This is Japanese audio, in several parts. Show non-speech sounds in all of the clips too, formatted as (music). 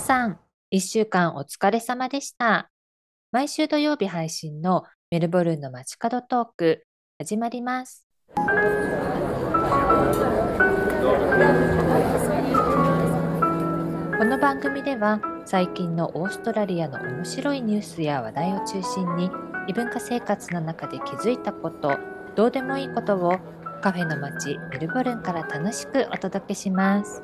皆さん、一週間お疲れ様でした。毎週土曜日配信のメルボルンの街角トーク、始まります。この番組では最近のオーストラリアの面白いニュースや話題を中心に異文化生活の中で気づいたことどうでもいいことをカフェの街メルボルンから楽しくお届けします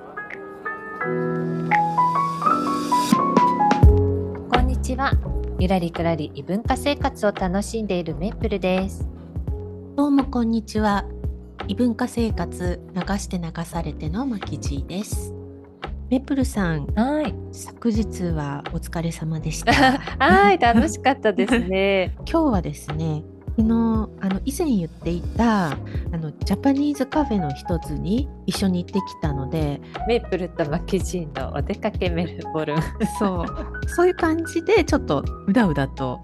こんにちはゆらりくらり異文化生活を楽しんでいるメップルですどうもこんにちは。異文化生活流して流されてのマキジーです。メプルさん、はい昨日はお疲れ様でした。(laughs) はい楽しかったですね (laughs) 今日はですね、昨日あの以前言っていたあのジャパニーズカフェの一つに一緒に行ってきたので、メープルとマキジーのお出かけメルボルンそう。そういう感じでちょっとうだうだと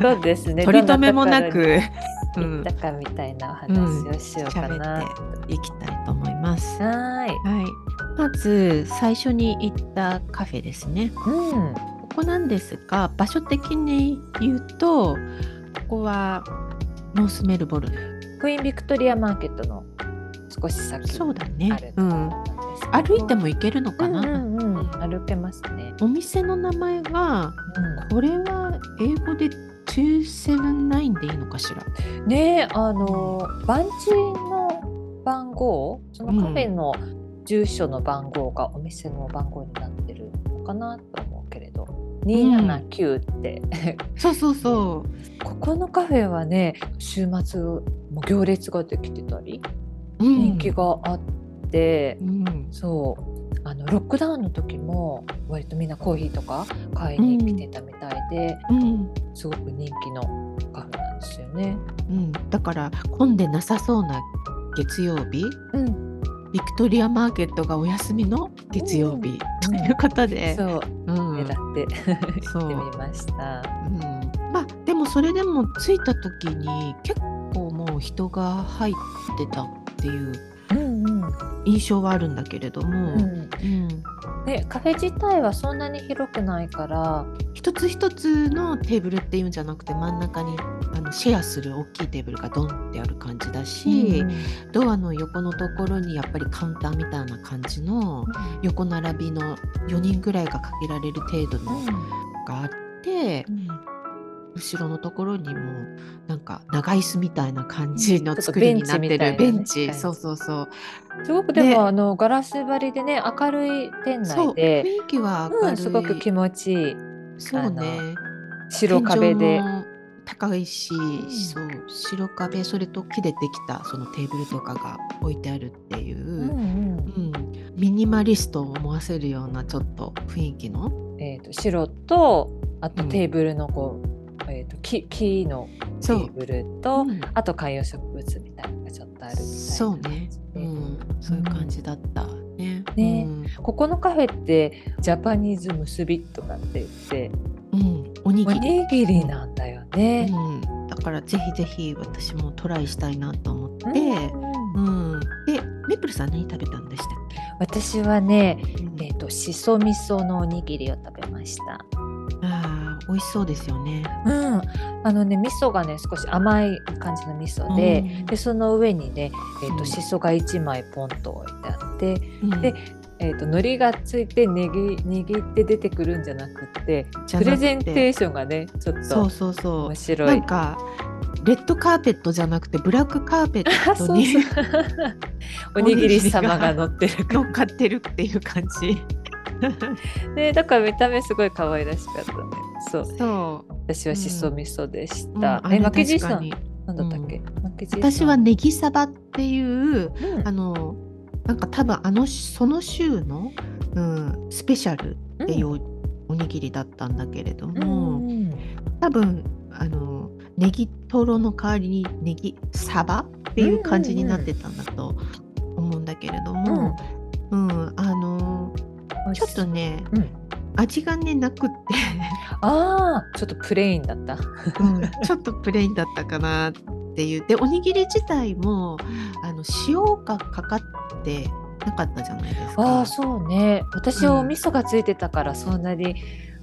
そうですね。(laughs) 取り留めもなく、行ったかみたいなお話をしようかな、喋っていきたいと思います。はーい。はい、まず最初に行ったカフェですね。うん。ここなんですが場所的に言うとここはノースメルボルン。クイーンビクトリアマーケットの少し先。そうだあねる、うん、歩いても行けるのかな、うんうんうん、歩けますね、お店の名前がうこれは英語で279でいいのかしら？ん、ねえあの番地の番号そのカフェの住所の番号がお店の番号になってるのかなと279って、そうそうそここのカフェはね週末も行列ができてたりう、うん、人気があって、うん、そう。あのロックダウンの時も割とみんなコーヒーとか買いに来てたみたいで、うん。すごく人気のカフェなんですよね。うん、だから混んでなさそうな月曜日うん、ビクトリアマーケットがお休みの月曜日、うん。ということで、そう。うん狙ってそう行っ (laughs) てみました。うん、まあでもそれでも着いた時に結構もう人が入ってたっていう印象はあるんだけれども、うん。うん。でカフェ自体はそんなに広くないから、一つ一つのテーブルっていうんじゃなくて真ん中にあのシェアする大きいテーブルがドンってある感じだし、ドアの横のところにやっぱりカウンターみたいな感じの横並びの4人ぐらいがかけられる程度のがあって、後ろのところにもなんか長椅子みたいな感じの作りになってるベンチ。ねそうそうそう。すごくでも、ねあのガラス張りでね明るい店内で、雰囲気は明るい、うん、すごく気持ちいいそうね。白壁で。高いし、ん。そう白壁それと木でできたそのテーブルとかが置いてあるっていう、うんうん。うん。ミニマリストを思わせるようなちょっと雰囲気の。えー、と白とあとうん。テーブルのこう、えー、と木木のテーブルと、うん。あと観葉植物みたいなのがちょっとあるみたいなそうね、うん、そういう感じだったね。ね。うん。ここのカフェってジャパニーズ結びとかって言ってうん、おにおぎり、にぎりなんだよね。うん、だからぜひぜひ私もトライしたいなと思って、うん。うん。でメープルさん何食べたんでしたっ私はね、け、えー、としそ味噌のおにぎりを食べました。美味しそうですよね。うん、あのね味噌がね少し甘い感じの味噌で,、うん。でその上にね、えーうん。としそが1枚ポンと置いてあって、うん。でえー、と海苔がついてねぎ握って出てくるんじゃなくってプレゼンテーションがねちょっとそうそうそう。面白い。なんかレッドカーペットじゃなくてブラックカーペッあそうそう。ト (laughs) におにぎり様が乗ってる乗っかってるっていう感じ。ねだから見た目すごい可愛らしかったねそう。そう。私はしそ味噌でしうん。た、あれえ負けじいさんなんだったっけ、私はネギサバっていううん。あのなんか多分あのその週の、うん、スペシャルっていうおにぎりだったんだけれどうんも、うん。多分あのネギトロの代わりにネギサバっていう感じになってたんだと思うんだけれども、うん。あのちょっとね、うん味がねなくって、ああちょっとプレインだった。うんちょっとプレインだったかなっていう。でおにぎり自体もあの塩がかかってなかったじゃないですか。ああそうね。私うんお味噌がついてたからそんなに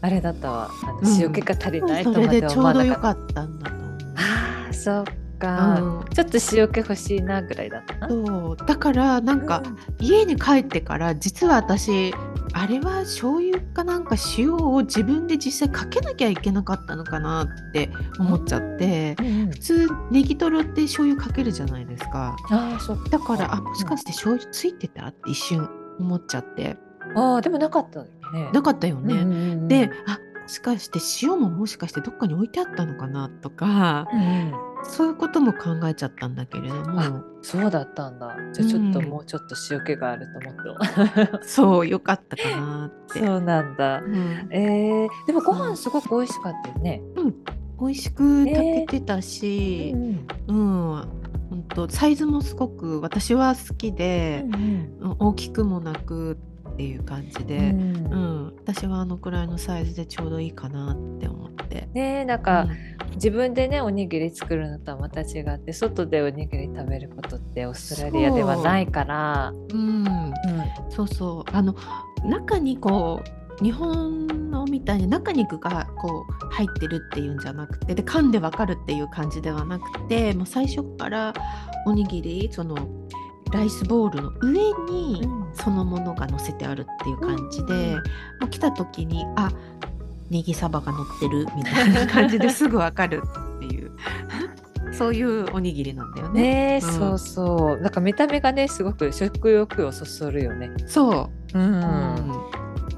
あれだったわ。あのうん。塩気が足りないとそまではれでちょうどよかったんだと思う。ああそっか、うん。ちょっと塩気欲しいなぐらいだったな。そう。だからなんか、家に帰ってから実は私あれは醤油かなんか塩を自分で実際かけなきゃいけなかったのかなって思っちゃって、うんうん普通ネギトロって醤油かけるじゃないですか。ああそだからあもしかして醤油ついてたって一瞬思っちゃって。ああでもなかったよね。なかったよね。うんうんうんであもしかして塩ももしかしてどっかに置いてあったのかなとかそういうことも考えちゃったんだけれども。そうだったんだ。じゃあちょっとうんもうちょっと塩気があると思って。(laughs) そうよかったかなって。そうなんだ。うん。えー、でもご飯すごく美味しかったよね。美味しく炊けてたし、うんうん、本当サイズもすごく私は好きで、うん。うん大きくもなくっていう感じうで、ん。うん私はあのくらいのサイズでちょうどいいかなって思って。ねえなんか、自分でねおにぎり作るのとはまた違って外でおにぎり食べることってオーストラリアではないから。う。ん、うん。そうそう。あの中にこう日本のみたいに中に具がこう入ってるっていうんじゃなくてで噛んでわかるっていう感じではなくてもう最初からおにぎりそのライスボールの上にうん。そのものが乗せてあるっていう感じで、うん。もう来た時にあネギサバが乗ってるみたいな感じですぐわかるっていう。(laughs) そういうおにぎりなんだよね。ねえ、うん。そうそう。なんか見た目がねすごく食欲をそそるよね。そう、うん。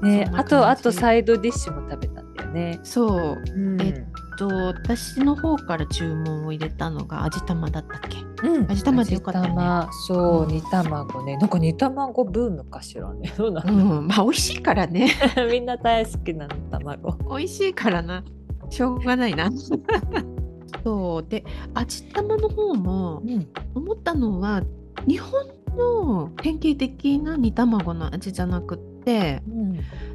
ねそんな感じ。あとあとサイドディッシュも食べたんだよね。そう。うん。えと私の方から注文を入れたのが味玉だったっけ？うん。味玉でよかったよね。味玉そう、うん煮卵ね。なんか煮卵ブームかしらね。(laughs) どうなう。の、ん。まあ美味しいからね。(laughs) みんな大好きなの卵。美味しいからな。しょうがないな。(laughs) そう。で味玉の方もうん。思ったのは日本の典型的な煮卵の味じゃなくってうん。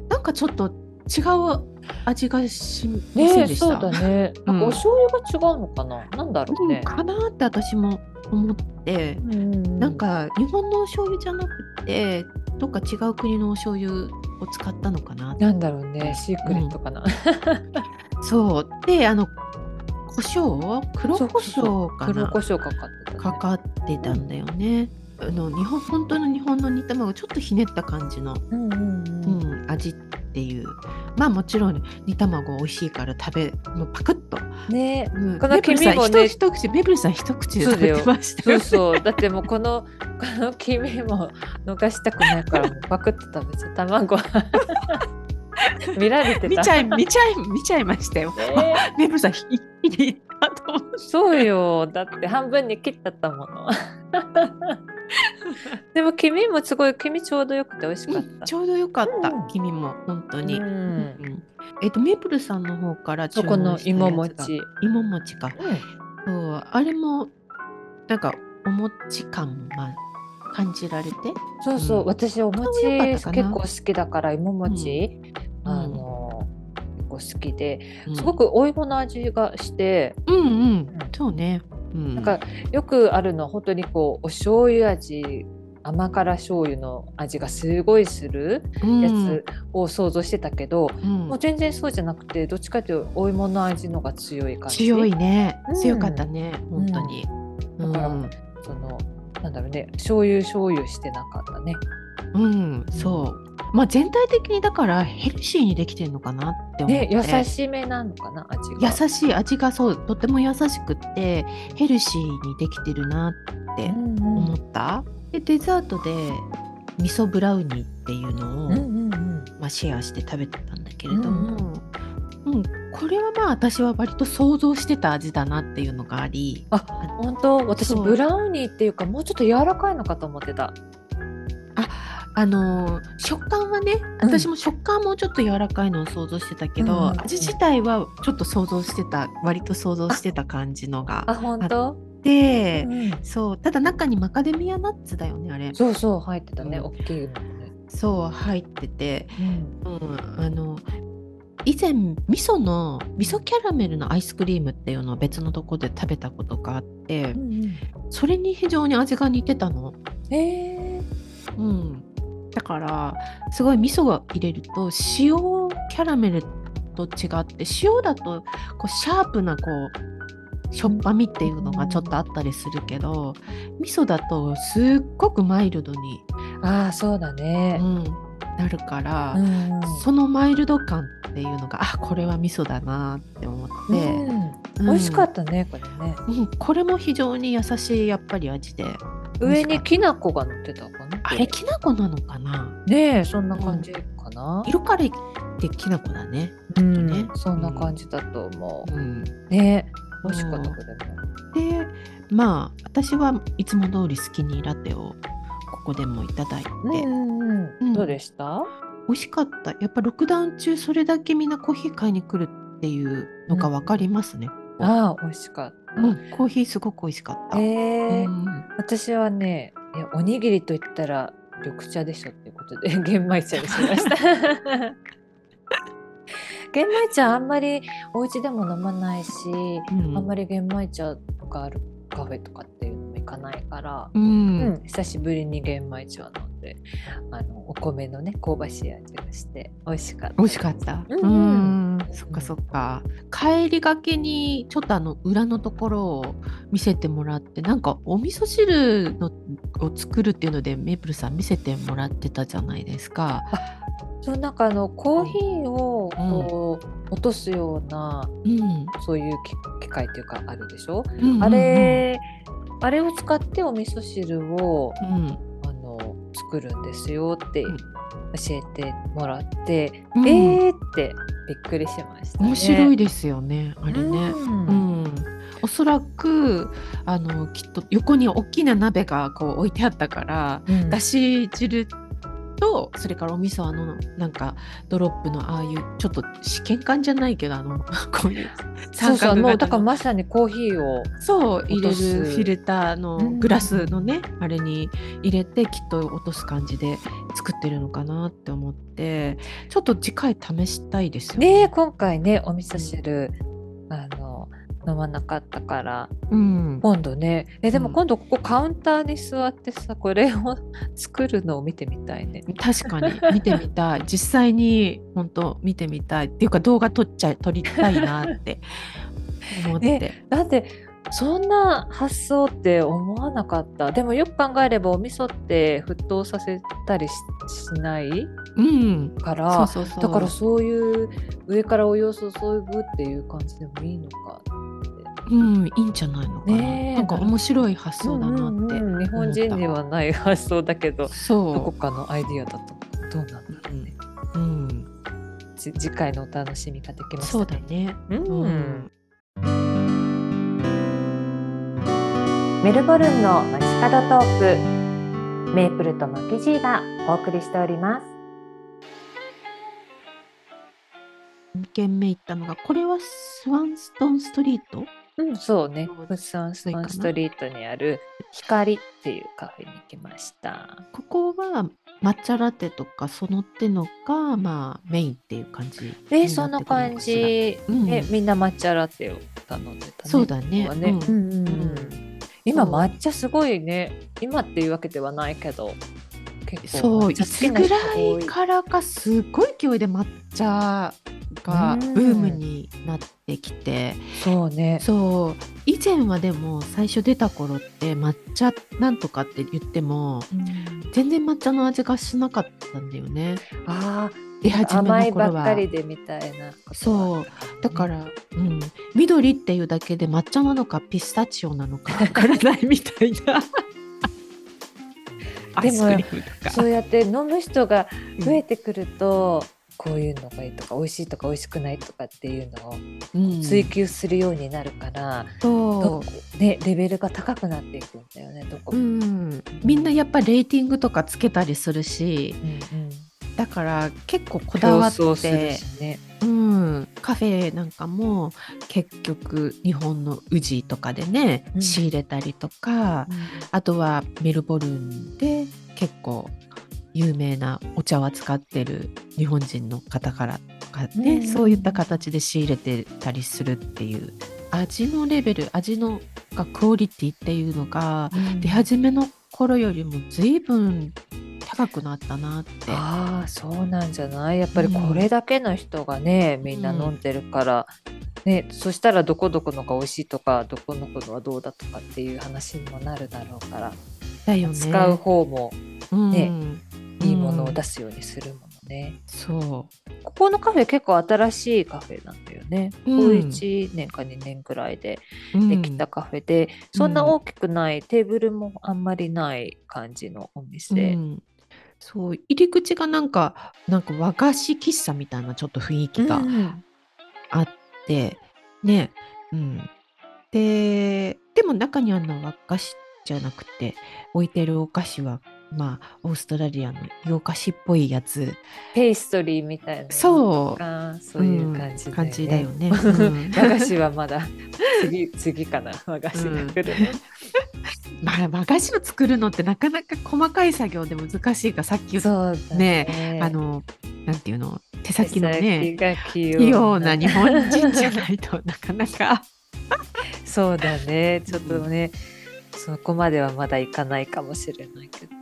なんかちょっと違う味がしませんねえでした？そうだね。(laughs) なんかお醤油が違うのかな、なんだろううんね、かなって私も思って、うんなんか日本のお醤油じゃなくてどっか違う国のお醤油を使ったのかななんだろうね。シークレットかな、(laughs) そう。であの胡椒？黒胡椒かな？黒胡椒かかってかかってたんだよね。あの日本本当の日本の煮卵ちょっとひねった感じの、うん、味っていう。まあもちろん煮卵美味しいから食べもうパクッと、ね。うん。この黄身もね。一一口メブルさん一口で食べてましたよ。そうそう。だってもうこのこの黄身も逃したくないからパクッと食べちゃう卵 (laughs) 見られてた。見ちゃい見ちゃい見ちゃいましたよ。ね。メブルさん一気にいったと思ってそうよだって半分に切っちゃったもの (laughs) でも黄身もすごい黄身ちょうどよくて美味しかった、ちょうどよかった、うん。君も本当に。うん。うんえっ、とメープルさんの方から注そこの芋餅、芋餅か。うん。そうあれもなんかお餅感もまあ感じられて。そうそう、うん。私お餅結構好きだから芋餅、うん。あの結構好きでうん。すごくお芋の味がして、うんうん。うん。そうね。うん、なんかよくあるの本当にこうお醤油味甘辛醤油の味がすごいするうんやつを想像してたけど、うん。もう全然そうじゃなくてどっちかというとお芋の味のが強い感じ。強いね。うん。強かったね、本当に。だからうん。そのなんだろうね醤油醤油してなかったね。うん、そう。まあ全体的にだからヘルシーにできてるのかなって思って。ね優しめなのかな味が。優しい味がそうとても優しくってヘルシーにできてるなってうんうん思った。でデザートで味噌ブラウニーっていうのを、うんうんうんまあ、シェアして食べてたんだけれども、うんこれはまあ私は割と想像してた味だなっていうのがありあ本当？私ブラウニーっていうかもうちょっと柔らかいのかと思ってた。あのー食感はねうん。私も食感もちょっと柔らかいのを想像してたけど、うん味自体はちょっと想像してた割と想像してた感じのがあ本当、で、うんそうただ中にマカデミアナッツだよねあれ。そうそう入ってたね、うん。大きいのね。そう入ってて、うん。うん、あの以前味噌の味噌キャラメルのアイスクリームっていうのを別のとこで食べたことがあって、うんそれに非常に味が似てたの。えー、うん、だからすごい味噌が入れると塩キャラメルと違って塩だとこうシャープなこうしょっぱみっていうのがちょっとあったりするけど味噌だとすっごくマイルドに、ああそうだうね。ん、なるから、うん。そのマイルド感っていうのがあこれは味噌だなって思って、うん。うん。美味しかったねこれね。うんこれも非常に優しいやっぱり味で上にきな粉が乗ってたかな？あれきな粉なのかな？ねえそんな感じかな？色からってきな粉だね。うんねそんな感じだと思うん、う。ね美味しかったこれも。でまあ私はいつも通りスキニーラテをここでもいただいて、うんうんううんん。どうでした？美味しかったやっぱロックダウン中それだけみんなコーヒー買いに来るっていうのが分かりますね。ああ美味しかった。うんコーヒーすごく美味しかった。ええうん私はねおにぎりと言ったら緑茶でしょっていうことで (laughs) 玄米茶にしました。(laughs) 玄米茶あんまりお家でも飲まないし、うんあんまり玄米茶があるカフェとかっていうのも行かないから、うんうん久しぶりに玄米茶を飲んであのお米のね香ばしい味がして美味しかった。美味しかった。うんうんそっかそっか。帰りがけにちょっとあの裏のところを見せてもらって、なんかお味噌汁のを作るっていうのでメープルさん見せてもらってたじゃないですか。そうなんかあのコーヒーをこう、落とすようなうん。そういう機機械っていうかあるでしょ、うんうんうんあれあれを使ってお味噌汁をうん。作るんですよってうん教えてもらって、うんえーってびっくりしましたね。面白いでですよね。あれね。うんうん。おそらくあのきっと横に大きな鍋がこう置いてあったから、うんだし汁とそれからお味噌あのなんかドロップのああいうちょっと試験管じゃないけどあの (laughs) こういうそうそうもうだからのまさにコーヒーをそう入れるフィルターのうんグラスのね、あれに入れてきっと落とす感じで作ってるのかなって思ってちょっと次回試したいですよねね。今回ねお味噌汁あの飲まなかったから。うん、今度ね。えでもうん。今度ここカウンターに座ってさこれを作るのを見てみたいね。確かに。見てみたい。(laughs) 実際に本当見てみたい。っていうか動画撮っちゃい撮りたいなって思って。だってそんな発想って思わなかった。でもよく考えればお味噌って沸騰させたりししない？うん。からそうそうそう。だからそういう上からお湯を注ぐっていう感じでもいいのかうん、いいんじゃないのかな。ねえ。なんか面白い発想だなって。うんうんうん日本人にはない発想だけどどこそかのアイディアだとどうなんだろうね、う。うん、じ次回のお楽しみができましたそうだね。うん。うんメルボルンの街角トーク。メープルとマキジーがお送りしております。2軒目行ったのが、これはスワンストンストリート？うん、そうね。そう。フッサンストンストリートにある光っていうカフェに行きました。ここは抹茶ラテとかその手のが、まあ、メインっていう感じになってくるのかしら。で、そんな感じ、うん。でみんな抹茶ラテを頼んでたね。そうだね。ね。うんうんうん今抹茶すごいね。今っていうわけではないけど、結構そう、いつぐら多いからかすごい勢いで抹茶がうん。ブームになってきて、そうね。そう。以前はでも最初出た頃って抹茶なんとかって言ってもうん。全然抹茶の味がしなかったんだよね。ああ、出始め甘いの頃はばっかりでみたいなそう。だから、うん、緑っていうだけで抹茶なのかピスタチオなのか (laughs) わからないみたいな。(laughs) でもそうやって飲む人が増えてくると、こういうのがいいとか美味しいとか美味しくないとかっていうのをうん。追求するようになるから、そどこね、レベルが高くなっていくんだよねどこう。ん、みんなやっぱレーティングとかつけたりするしうんうんだから結構こ競だわってしね。うん、カフェなんかも結局日本の宇治とかでね、うん。仕入れたりとかあとはメルボルンで結構有名なお茶を使ってる日本人の方からとかね、うん。そういった形で仕入れてたりするっていう味のレベル味のがクオリティっていうのがうん。出始めの頃よりも随分高くなったなって。ああそうなんじゃない？やっぱりこれだけの人がね、みんな飲んでるから、ね、そしたらどこどこのが美味しいとかどこのこのはどうだとかっていう話にもなるだろうから、だよね。使う方もねうんいいものを出す。すようにするものね。そここのカフェ結構新しいカフェなんだよね。うんこう1年か2年くらいでう。うんできたカフェで、そんな大きくないテーブルもあんまりない感じのお店。そう入り口がなんかなんか和菓子喫茶みたいなちょっと雰囲気があって、ね、うん、ででも中にあるのは和菓子じゃなくて置いてるお菓子はまあオーストラリアの洋菓子っぽいやつペーストリーみたいなのそうがそういう感じだよね。うん感じだよねうん和菓子はまだ次次かな和菓子が来るの。まあ和菓子を作るのってなかなか細かい作業で難しいからさっき言ったそうだね。あのなんていうの？手手先のね器器用なに日本人じゃないとなかなか。そうだね。ちょっとね、そこまではまだいかないかもしれないけど。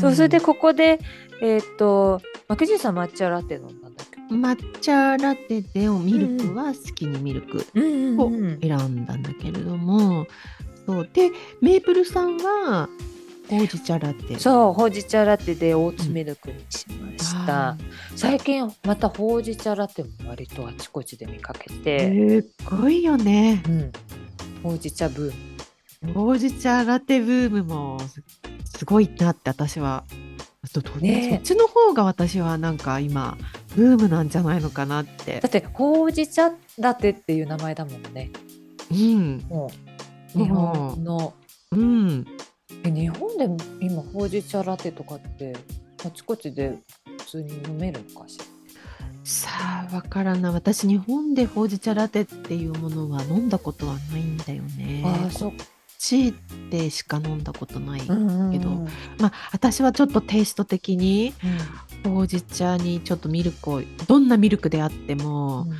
そうそれでここでえっ、と牧地さん抹茶ラテ飲んだんだっけ？抹茶ラテでおミルクは好きにミルクうんを選んだんだけれども、そうでメープルさんはほうじ茶ラテ。そうほうじ茶ラテでオーツミルクにしました、あ最近またほうじ茶ラテも割とあちこちで見かけーて、すっごいよね。うん、ほうじ茶ブームほうじ茶ラテブームもすすごいなって私は。そっちの方が私はなんか今ブームなんじゃないのかなって。だってほうじ茶ラテっていう名前だもんね。うん。もう日本の、うん。え日本でも今ほうじ茶ラテとかってあちこちで普通に飲めるのかしら？さあわからな。い私日本でほうじ茶ラテっていうものは飲んだことはないんだよね。ああそっこっちでしか飲んだことない、けどまあ私はちょっとテイスト的にうん。ほうじ茶にちょっとミルクをどんなミルクであっても、うん。は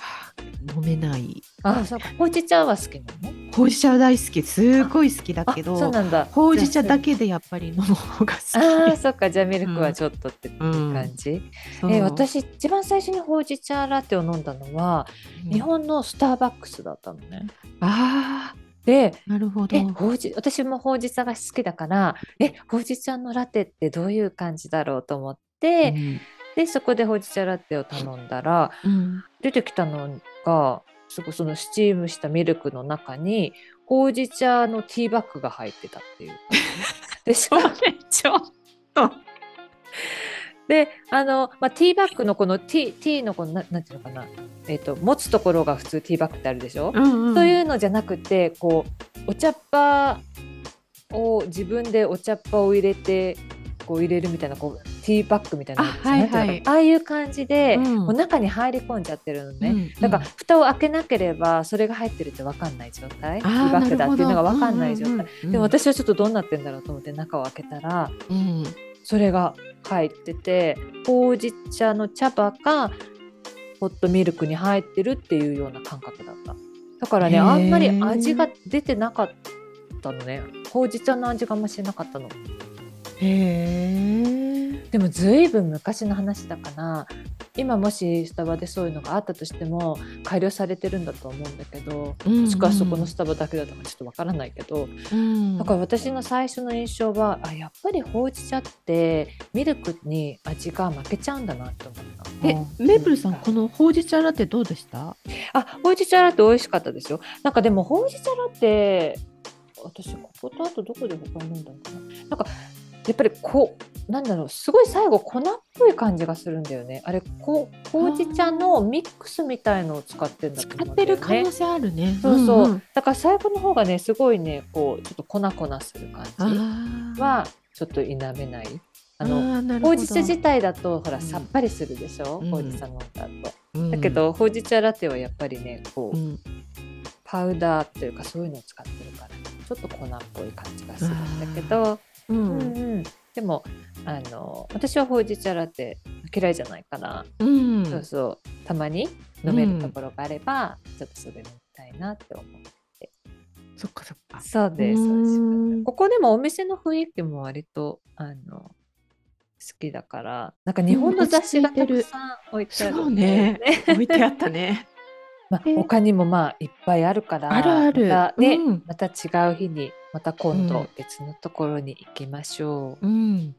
あ飲めない。あそうか。ほうじ茶は好きなの？ほうじ茶大好きすごい好きだけあどそうなんだ。ほうじ茶だけけでやっぱり飲む方が好き。ああそっか。じゃあミルクはちょっとって感じ、そう。え私一番最初にほうじ茶ラテを飲んだのは、うん。日本のスターバックスだったのね。あであなるほど。えほうじ私もほうじ茶が好きだからえほうじ茶のラテってどういう感じだろうと思って、うん。でそこでほうじ茶ラテを頼んだらうん。出てきたのがすごいそのスチームしたミルクの中にほうじ茶のティーバッグが入ってたっていう (laughs) でしかもそれちょっとであの、まあ、ティーバッグのこのティーティーのこのななんていうのかな、えっと持つところが普通ティーバッグってあるでしょ、うんうん。そういうのじゃなくてこうお茶っ葉を自分でお茶っ葉を入れてこう入れるみたいなこうティーバッグみたいなあはいはい。ああいう感じで、うん。もう中に入り込んじゃってるのね、うんだから蓋を開けなければそれが入ってるって分かんない状態？ティーバッグだっていうのが分かんない状態、態でも私はちょっとどうなってんだろうと思って中を開けたらうん。それが入っててほうじ茶の茶葉がホットミルクに入ってるっていうような感覚だった。だからねあんまり味が出てなかったのね。ほうじ茶の味があんましなかったの。へえでもずいぶん昔の話だから今もしスタバでそういうのがあったとしても改良されてるんだと思うんだけどもしくはそこのスタバだけだとかちょっとわからないけど、うん。だから私の最初の印象はあやっぱりほうじ茶ってミルクに味が負けちゃうんだなって思った。えメープルさんこのほうじ茶ラテどうでした？あほうじ茶ラテ美味しかったですよ。なんかでもほうじ茶ラテ私こことあとどこで他に飲んだのかな？なんかやっぱりこうなんだろうすごい最後粉っぽい感じがするんだよね。あれこうほうじ茶のミックスみたいのを使ってるんだと使思うんだよね。ってる可能性あるね。そうそう、んん。だから最後の方がねすごいねこうちょっと粉粉する感じはちょっと否めない。あのほうじ茶自体だとほらうん。さっぱりするでしょ、うん。ほうじ茶飲んだ後、うん。だけどほうじ茶ラテはやっぱりねこう、うん。パウダーというかそういうのを使ってるからちょっと粉っぽい感じがするんだけど、ううんんうん、でもあの私はほうじ茶ラテ嫌いじゃないから、うん。そうそう。たまに飲めるところがあれば、ちょっとそれ飲みたいなって思う。そっかそっか。そうです。うここでもお店の雰囲気も割とあのきだからなんか日本の雑誌がたくさん置いてあるそうんね。置いてあったね。(laughs) まあえ、他にもまあいっぱいあるからあるある。またね、うん。また違う日にまた今度うん別のところに行きましょう。うん。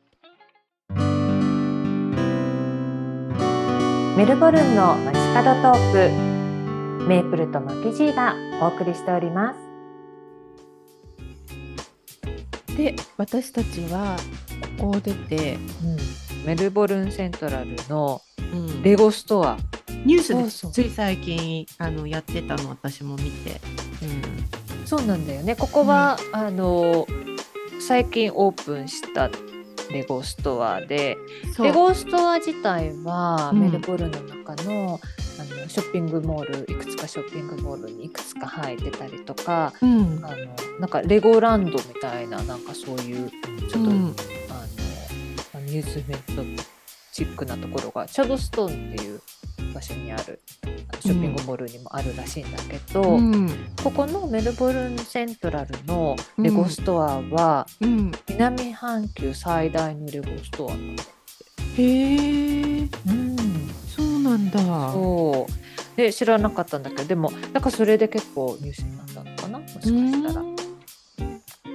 メルボルンの街角トークメープルとマキジーがお送りしております。で私たちはここを出て、うん、メルボルンセントラルのうんレゴストア、ニュースでつい最近あのやってたの私も見て。そうなんだよね。ここは、あの最近オープンしたレゴストアでレゴストア自体はうん。メルボルンの中の,、あのショッピングモールいくつかショッピングモールにいくつか入ってたりとかうん。あのなんかレゴランドみたいななんかそういうちょっと、うん。あのアミューズメントチックなところがチャドストーンっていう場所にあるショッピングモールにもあるらしいんだけど、うん。ここのメルボルンセントラルのレゴストアは、うん、南半球最大のレゴストアなんだって。へえ。うん。そうなんだ。そう。で知らなかったんだけどでもなんかそれで結構ニュースになったのかな？もしかしたら。うん。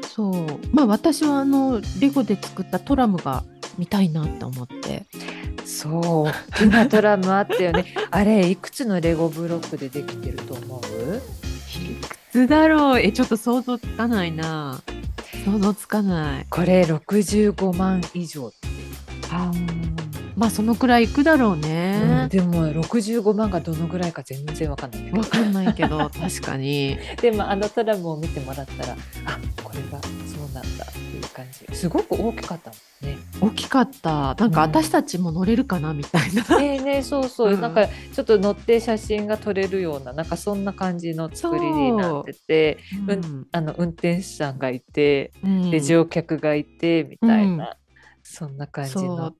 そう。まあ私はあのレゴで作ったトラムが見たいなって思ってそう。大きなトラムあったよね。(laughs) あれいくつのレゴブロックでできてると思う？いくつだろう？えちょっと想像つかないな。想像つかない。これ65万以上って。あまあそのくらいいくだろううん。ね、でも65万がどのぐらいか全然わかんないわかんないけど (laughs) 確かに。でもあのトラムを見てもらったらあこれがそうなんだっていう感じ。すごく大きかったもんね。大きかった。なんかうん。私たちも乗れるかなみたいな。ねえねえそうそう、うん。なんかちょっと乗って写真が撮れるようななんかそんな感じの作りになっててう。んあの運転手さんがいてうん。で乗客がいてみたいな、うん。そんな感じその。う。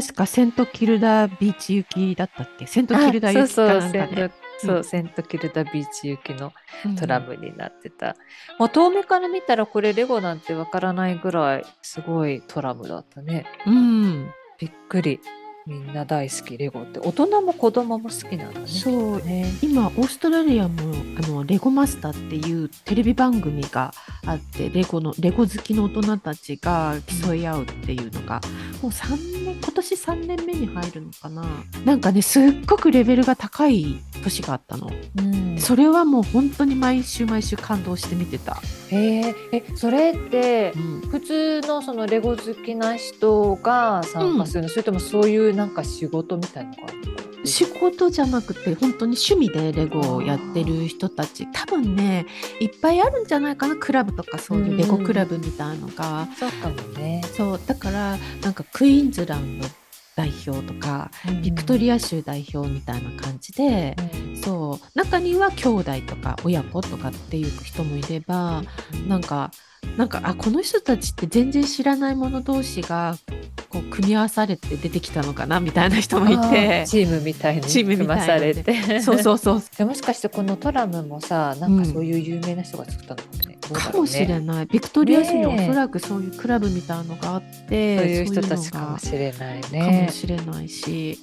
確かセントキルダビーチ行きだったっけ？セントキルダ行きかなんかねそう、うん。セントキルダビーチ行きのうん。トラムになってた、もう遠目から見たらこれレゴなんてわからないぐらいすごいトラムだったね。うん。びっくり。みんな大好きレゴって。大人も子供も好きなんだね。そう。ね。今オーストラリアもあのレゴマスターっていうテレビ番組があってレゴのレゴ好きの大人たちが競い合うっていうのがもう3年今年3年目に入るのかな？なんかねすっごくレベルが高い年があったの。うん。それはもう本当に毎週毎週感動して見てた、へええそれってうん。普通のそのレゴ好きな人が参加するの、それともそういうなんか仕事みたいのがあるのかな仕事じゃなくて本当に趣味でレゴをやってる人たち。多分ねいっぱいあるんじゃないかな？クラブとかそういうレゴクラブみたいのが、そうかもね。そうだからなんかクイーンズランド代表とかビクトリア州代表みたいな感じで、そう。中には兄弟とか親子とかっていう人もいればなんかなんかあこの人たちって全然知らない者同士がこう組み合わされて出てきたのかなみたいな人もいあてーチームみたいにチームみ組まされて。そうそうそう。(laughs) でもしかしてこのトラムもさなんかそういう有名な人が作ったの？かもね。どうだろうね。かもしれない、ビクトリア州におそらくそういうクラブみたいなのがあってそういう人たちかものしれないがかねも。しれないし。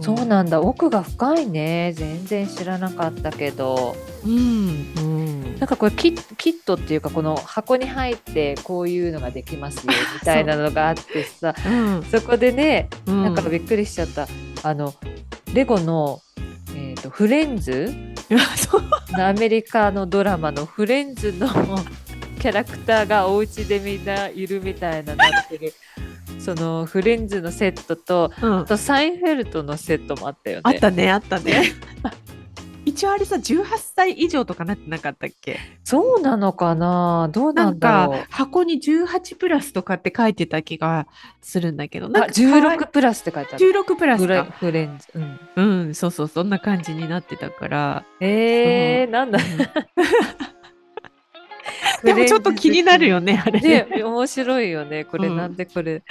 そうなんだ。奥が深いね。全然知らなかったけど。うん。うん。なんかこれキットっていうかこの箱に入ってこういうのができますよ (laughs) みたいなのがあってさ。う。ん。そこでねうん。なんかびっくりしちゃった。あのレゴの、えー、とフレンズ？(laughs) アメリカのドラマのフレンズの (laughs) キャラクターがお家でみんないるみたいななってる。そのフレンズのセットとうん。あとサインフェルトのセットもあったよね。あったねあったね (laughs) 一応あれさ18歳以上とかなってなかったっけ？そうなのかな？どうななんんだかろう。箱に18プラスとかって書いてた気がするんだけどあなんか16プラスって書いてある。16プラスフレかフレンズ。うん、うんそうそうそんな感じになってたからえー、なんだ。(laughs) でもちょっと気になるよねあれねね、面白いよね。これうんなんでこれ、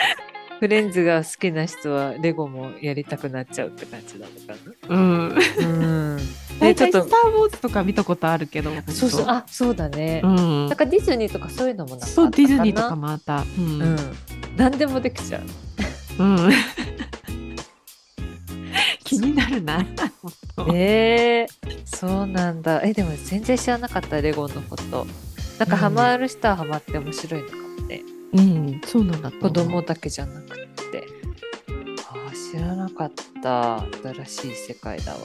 フレンズが好きな人はレゴもやりたくなっちゃうって感じなのかうんな。うん。大体スタ、ー・ウォーズとか見たことあるけどそうそう、あ、そうだね。うんなんかディズニーとかそういうのもなんかあったかなそうディズニーとかもあったうんうん。何でもできちゃう。うん。(laughs) 気になるな。本 (laughs) 当えー、そうなんだ。え、でも全然知らなかった、レゴのこと。なんかハマる人はハマって面白いのかもね。うん、そうなんだ子う供だけじゃなくって。知らなかった。新しい世界だわ。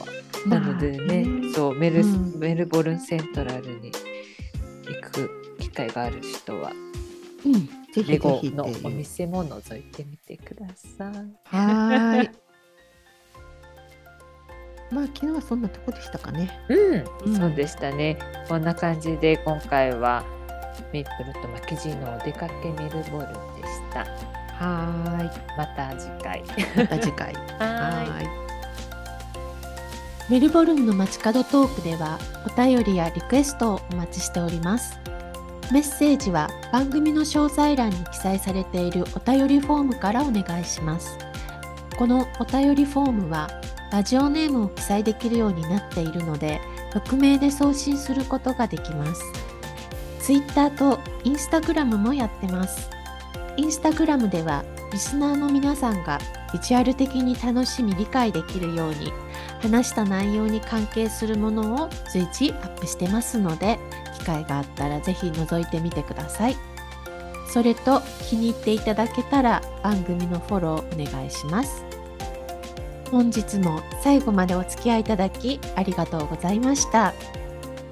なのでね、まあそうメルス、うんメルボルンセントラルに行く機会がある人は、うん、ぜひぜレゴひのお店も覗いてみてください。はーい。(laughs) まあ昨日はそんなとこでしたかね。うん、うんそうでしたね。こんな感じで今回はメイプルとマキジーのお出かけメルボルンでした。はまた次回。また次回。(laughs) はい。メルボルンの街角トークではお便りやリクエストをお待ちしております。メッセージは番組の詳細欄に記載されているお便りフォームからお願いします。このお便りフォームはラジオネームを記載できるようになっているので匿名で送信することができます。Twitter と Instagram もやってます。インスタグラムではリスナーの皆さんがビジュアル的に楽しみ理解できるように話した内容に関係するものを随時アップしてますので機会があったらぜひ覗いてみてください。それと気に入っていただけたら番組のフォローお願いします。本日も最後までお付き合いいただきありがとうございました。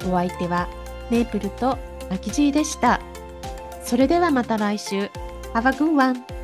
お相手はメープルとマキジーでした。それではまた来週。Have a good one!